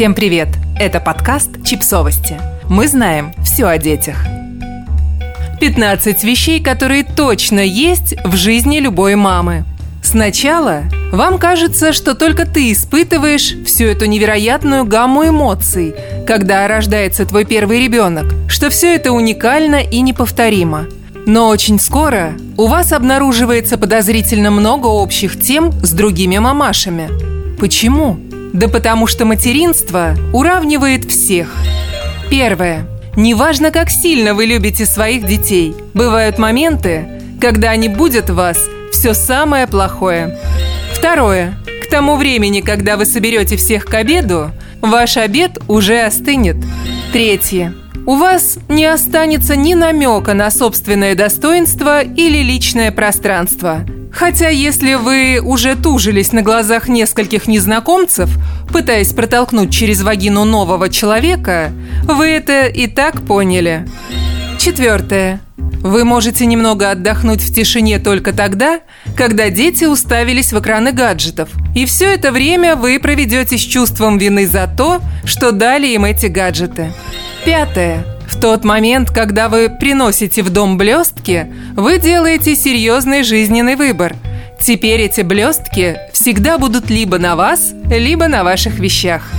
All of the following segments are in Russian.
Всем привет! Это подкаст «Чипсовости». Мы знаем все о детях. 15 вещей, которые точно есть в жизни любой мамы. Сначала вам кажется, что только ты испытываешь всю эту невероятную гамму эмоций, когда рождается твой первый ребенок, что все это уникально и неповторимо. Но очень скоро у вас обнаруживается подозрительно много общих тем с другими мамашами. Почему? Да потому что материнство уравнивает всех. Первое. Неважно, как сильно вы любите своих детей, бывают моменты, когда они будут вас все самое плохое. Второе. К тому времени, когда вы соберете всех к обеду, ваш обед уже остынет. Третье. У вас не останется ни намека на собственное достоинство или личное пространство – Хотя если вы уже тужились на глазах нескольких незнакомцев, пытаясь протолкнуть через вагину нового человека, вы это и так поняли. Четвертое. Вы можете немного отдохнуть в тишине только тогда, когда дети уставились в экраны гаджетов. И все это время вы проведете с чувством вины за то, что дали им эти гаджеты. Пятое. Тот момент, когда вы приносите в дом блестки, вы делаете серьезный жизненный выбор. Теперь эти блестки всегда будут либо на вас, либо на ваших вещах.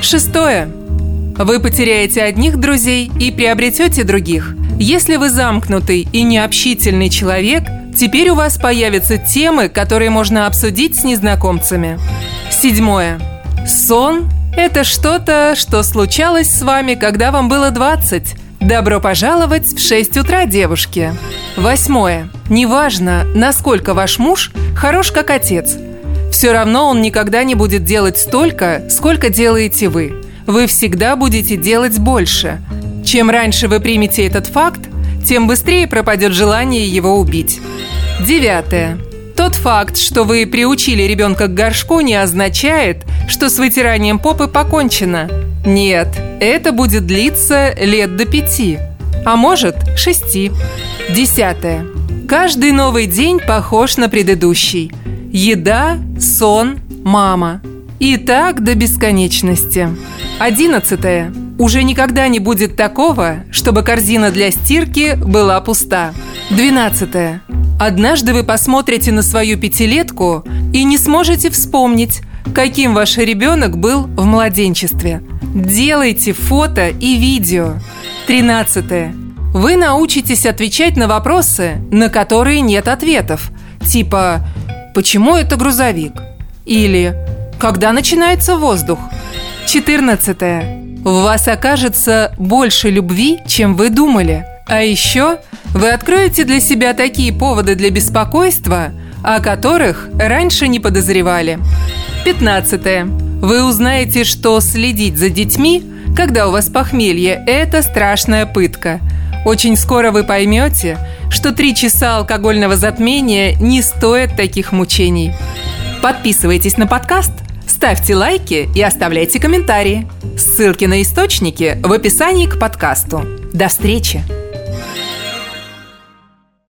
Шестое. Вы потеряете одних друзей и приобретете других. Если вы замкнутый и необщительный человек, теперь у вас появятся темы, которые можно обсудить с незнакомцами. Седьмое. Сон это что-то, что случалось с вами, когда вам было 20. Добро пожаловать в 6 утра, девушки. Восьмое. Неважно, насколько ваш муж хорош как отец. Все равно он никогда не будет делать столько, сколько делаете вы. Вы всегда будете делать больше. Чем раньше вы примете этот факт, тем быстрее пропадет желание его убить. Девятое. Тот факт, что вы приучили ребенка к горшку, не означает, что с вытиранием попы покончено. Нет, это будет длиться лет до пяти, а может шести. Десятое. Каждый новый день похож на предыдущий. Еда, сон, мама. И так до бесконечности. Одиннадцатое. Уже никогда не будет такого, чтобы корзина для стирки была пуста. Двенадцатое. Однажды вы посмотрите на свою пятилетку и не сможете вспомнить, каким ваш ребенок был в младенчестве. Делайте фото и видео. Тринадцатое. Вы научитесь отвечать на вопросы, на которые нет ответов. Типа «Почему это грузовик?» Или «Когда начинается воздух?» Четырнадцатое. В вас окажется больше любви, чем вы думали. А еще вы откроете для себя такие поводы для беспокойства, о которых раньше не подозревали. 15. Вы узнаете, что следить за детьми, когда у вас похмелье, это страшная пытка. Очень скоро вы поймете, что три часа алкогольного затмения не стоят таких мучений. Подписывайтесь на подкаст, ставьте лайки и оставляйте комментарии. Ссылки на источники в описании к подкасту. До встречи!